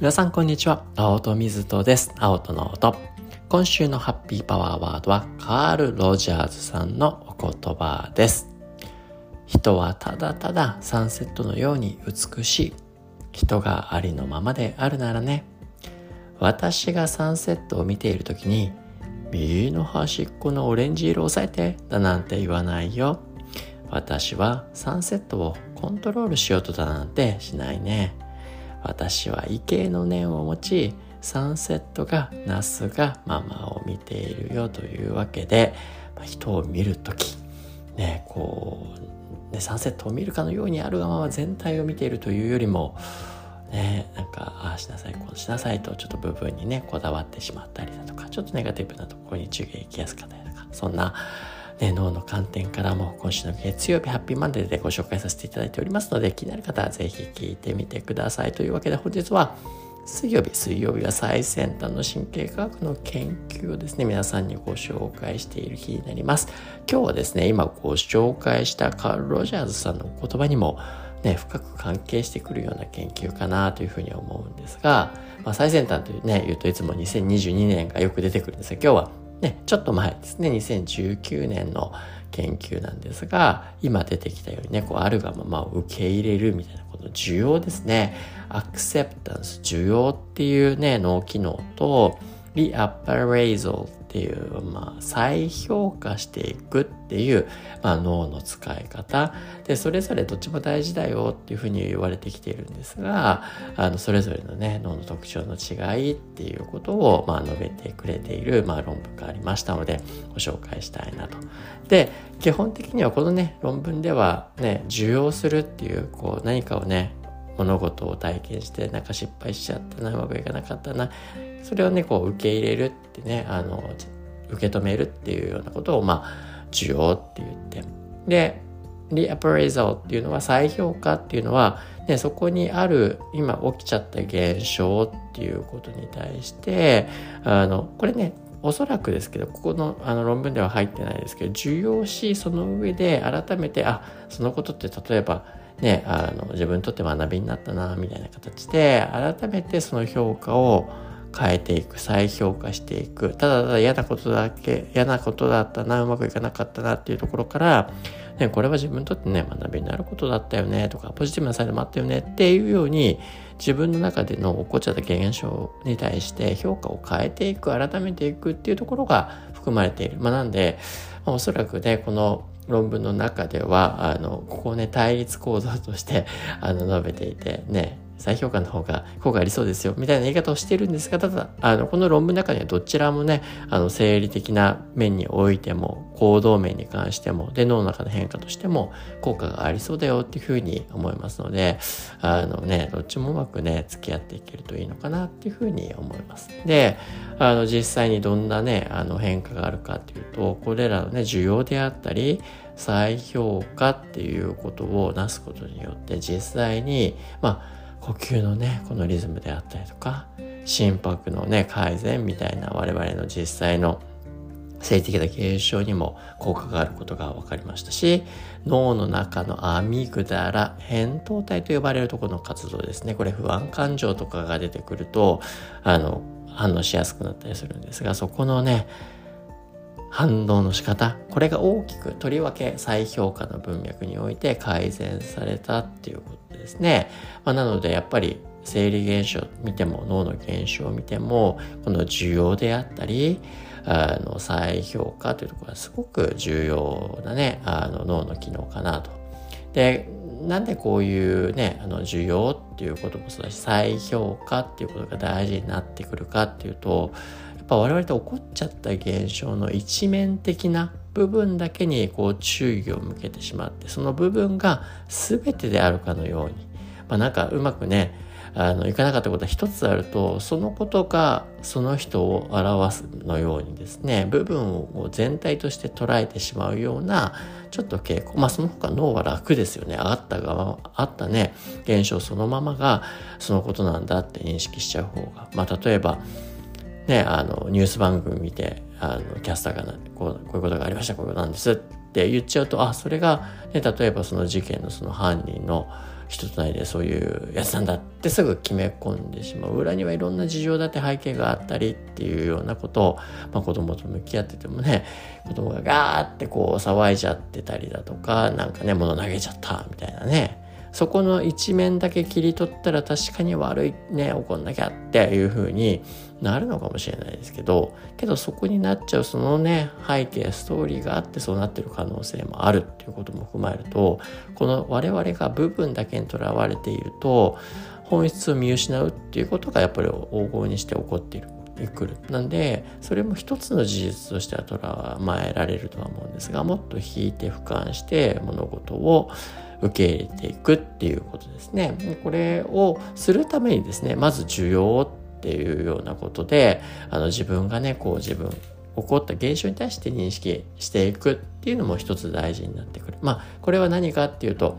皆さんこんにちは。青戸水戸です。青戸の音。今週のハッピーパワーワードはカール・ロジャーズさんのお言葉です。人はただただサンセットのように美しい。人がありのままであるならね。私がサンセットを見ている時に右の端っこのオレンジ色を押さえてだなんて言わないよ。私はサンセットをコントロールしようとだなんてしないね。私は異形の念を持ちサンセットがナスがママを見ているよというわけで、まあ、人を見る時ねこうねサンセットを見るかのようにあるがまま全体を見ているというよりもねなんかああしなさいこうしなさいとちょっと部分にねこだわってしまったりだとかちょっとネガティブなところに注意が行きやすかったりとかそんなね、脳の観点からも今週の月曜日ハッピーマンデーでご紹介させていただいておりますので気になる方はぜひ聞いてみてください。というわけで本日は水曜日水曜日は最先端の神経科学の研究をですね皆さんにご紹介している日になります。今日はですね今ご紹介したカール・ロジャーズさんのお言葉にもね、深く関係してくるような研究かなというふうに思うんですが、まあ、最先端というね、言うといつも2022年がよく出てくるんですが、今日はね、ちょっと前ですね、2019年の研究なんですが、今出てきたようにね、こうあるがままを受け入れるみたいな、この需要ですね、アクセプタンス、需要っていうね、脳機能と、リアパレイゾっていう、まあ、再評価していくっていう、まあ、脳の使い方でそれぞれどっちも大事だよっていうふうに言われてきているんですがあのそれぞれのね脳の特徴の違いっていうことを、まあ、述べてくれている、まあ、論文がありましたのでご紹介したいなと。で基本的にはこのね論文ではね受容するっていうこう何かをね物事を体験してなんか失敗しちゃったなうまくいかなかったな。それをねこう受け入れるってねあの受け止めるっていうようなことをまあ需要って言って。でリアプレイザーっていうのは再評価っていうのは、ね、そこにある今起きちゃった現象っていうことに対してあのこれねおそらくですけどここのあの論文では入ってないですけど受容しその上で改めてあそのことって例えばねあの自分にとって学びになったなみたいな形で改めてその評価を変えていく再評価していくただただ嫌なことだけ嫌なことだったなうまくいかなかったなっていうところから、ね、これは自分にとってね学びになることだったよねとかポジティブなサイドもあったよねっていうように自分の中での起こっちゃった現象に対して評価を変えていく改めていくっていうところが含まれている。まあ、なんで、まあ、おそらくねこの論文の中ではあのここをね対立構造としてあの述べていてね。再評価の方が効果ありそうですよ、みたいな言い方をしてるんですが、ただ、あの、この論文の中にはどちらもね、あの、生理的な面においても、行動面に関しても、で、脳の中の変化としても、効果がありそうだよっていうふうに思いますので、あのね、どっちもうまくね、付き合っていけるといいのかなっていうふうに思います。で、あの、実際にどんなね、あの、変化があるかっていうと、これらのね、需要であったり、再評価っていうことをなすことによって、実際に、まあ、呼吸のねこのリズムであったりとか心拍のね改善みたいな我々の実際の性的な現象にも効果があることが分かりましたし脳の中のアミグダラ扁桃体と呼ばれるところの活動ですね。これ不安感情とかが出てくるとあの反応しやすくなったりするんですがそこのね反応の仕方これが大きくとりわけ再評価の文脈において改善されたっていうことですね、まあ、なのでやっぱり生理現象を見ても脳の現象を見てもこの需要であったりあの再評価というところはすごく重要なねあの脳の機能かなと。でなんでこういうねあの需要っていうこともそうだし再評価っていうことが大事になってくるかっていうとやっぱ我々って起こっちゃった現象の一面的な部分だけにこう注意を向けてしまってその部分が全てであるかのように、まあ、なんかうまくねあのいかなかったことは一つあるとそのことがその人を表すのようにですね部分を全体として捉えてしまうようなちょっと傾向まあその他脳は楽ですよね。あったがあったね。現象そのままがそのことなんだって認識しちゃう方が。まあ例えばね、あの、ニュース番組見て、あの、キャスターがこう、こういうことがありました、こういうことなんですって言っちゃうと、あ、それが、ね、例えばその事件のその犯人の人となりでそういうやつなんだってすぐ決め込んでしまう裏にはいろんな事情だって背景があったりっていうようなことを、まあ、子供と向き合っててもね子供がガーってこう騒いじゃってたりだとかなんかね物投げちゃったみたいなねそこの一面だけ切り取ったら確かに悪いね怒んなきゃっていう風になるのかもしれないですけどけどそこになっちゃうそのね背景ストーリーがあってそうなってる可能性もあるっていうことも踏まえるとこの我々が部分だけにとらわれていると本質を見失うっていうことがやっぱり黄金にして起こっている。くるなんでそれも一つの事実としては捉まえられるとは思うんですがもっと引いて俯瞰して物事を受け入れていくっていうことですね。これをするためにですねまず需要っていうようなことであの自分がねこう自分起こった現象に対して認識していくっていうのも一つ大事になってくる。まあこれは何かっていうと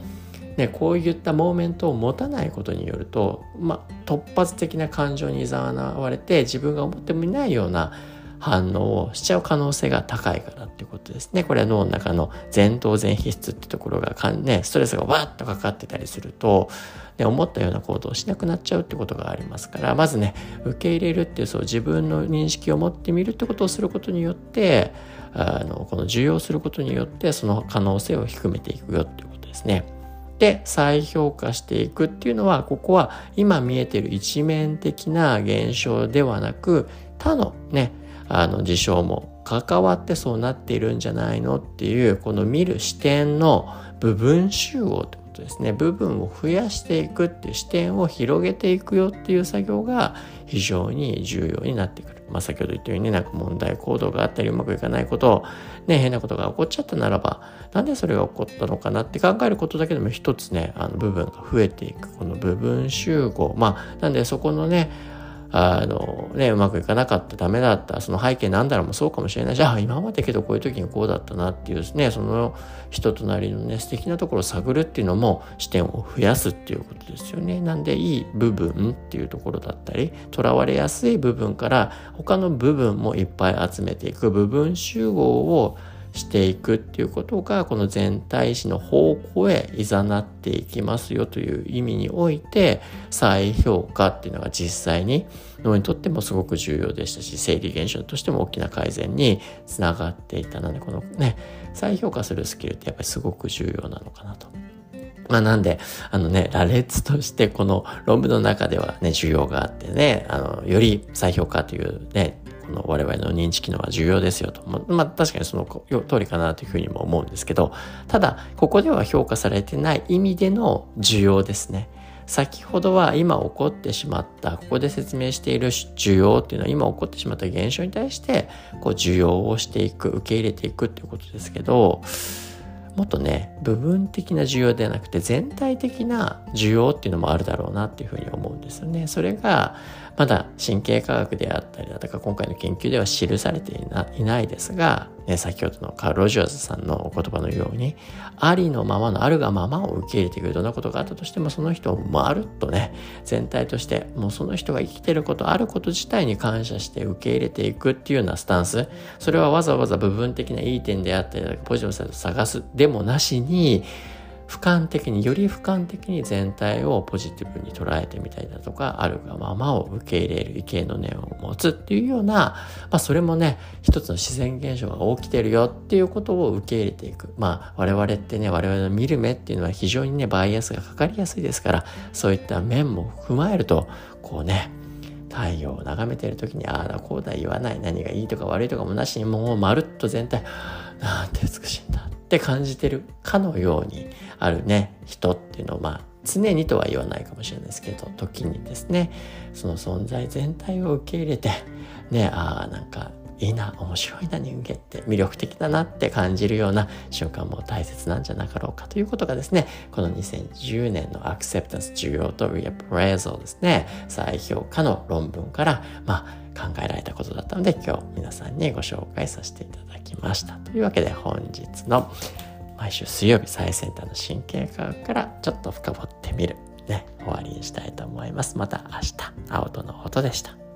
ね、こういったモーメントを持たないことによると、まあ、突発的な感情に誘われて自分が思ってもいないような反応をしちゃう可能性が高いからっていうことですね。これは脳の中の前頭前皮質ってところがかん、ね、ストレスがわっとかかってたりすると、ね、思ったような行動をしなくなっちゃうってことがありますから、まずね、受け入れるっていうそう自分の認識を持ってみるってことをすることによって、あの、この受容することによってその可能性を低めていくよっていうことですね。で再評価していくっていうのはここは今見えてる一面的な現象ではなく他のねあの事象も関わってそうなっているんじゃないのっていうこの見る視点の部分集合ってことですね部分を増やしていくっていう視点を広げていくよっていう作業が非常に重要になってくる。まあ、先ほど言ったようになんか問題行動があったりうまくいかないことね変なことが起こっちゃったならばなんでそれが起こったのかなって考えることだけでも一つねあの部分が増えていく。この部分集合。まあなんでそこのねあのね、うまくいかなかった、ダメだった、その背景なんだろうもそうかもしれないし、あ、今までけどこういう時にこうだったなっていうですね、その人となりのね、素敵なところを探るっていうのも視点を増やすっていうことですよね。なんで、いい部分っていうところだったり、とらわれやすい部分から他の部分もいっぱい集めていく部分集合をしていくっていうことがこの全体史の方向へいざなっていきますよという意味において再評価っていうのが実際に脳にとってもすごく重要でしたし生理現象としても大きな改善につながっていたのでこのね再評価するスキルってやっぱりすごく重要なのかなと。まあなんで、あのね、羅列としてこの論文の中ではね、需要があってね、あの、より再評価というね、の我々の認知機能は重要ですよと。ままあ確かにその通りかなというふうにも思うんですけど、ただ、ここでは評価されてない意味での需要ですね。先ほどは今起こってしまった、ここで説明している需要っていうのは今起こってしまった現象に対して、こう需要をしていく、受け入れていくっていうことですけど、もっとね、部分的な需要ではなくて全体的な需要っていうのもあるだろうなっていうふうに思うんですよね。それが、まだ神経科学であったりだとか今回の研究では記されていないですが、ね、先ほどのカール・ロジャーズさんのお言葉のようにありのままのあるがままを受け入れていくどんなことがあったとしてもその人をまるっとね全体としてもうその人が生きてることあること自体に感謝して受け入れていくっていうようなスタンス。それはわざわざ部分的ないい点であったりポジティブなサイドを探すでもなしに俯瞰的により俯瞰的に全体をポジティブに捉えてみたりだとかあるがままを受け入れる意見の念を持つっていうような、まあ、それもね一つの自然現象が起きてるよっていうことを受け入れていく。まあ我々ってね我々の見る目っていうのは非常にねバイアスがかかりやすいですからそういった面も踏まえるとこうね太陽を眺めてる時にああだこうだ言わない。何がいいとか悪いとかもなしにもうまるっと全体なんて美しいんだ。って感じてるかのようにあるね人っていうのをまあ常にとは言わないかもしれないですけど時にですねその存在全体を受け入れてねああなんかいいな面白いな人間って魅力的だなって感じるような瞬間も大切なんじゃなかろうかということがですねこの2010年のアクセプタンス需要とリアプレーゾですね再評価の論文からまあ考えられたことだったので今日皆さんにご紹介させていただきました。というわけで本日の毎週水曜日最先端の神経科学からちょっと深掘ってみるね、終わりにしたいと思います。また明日、青との音でした。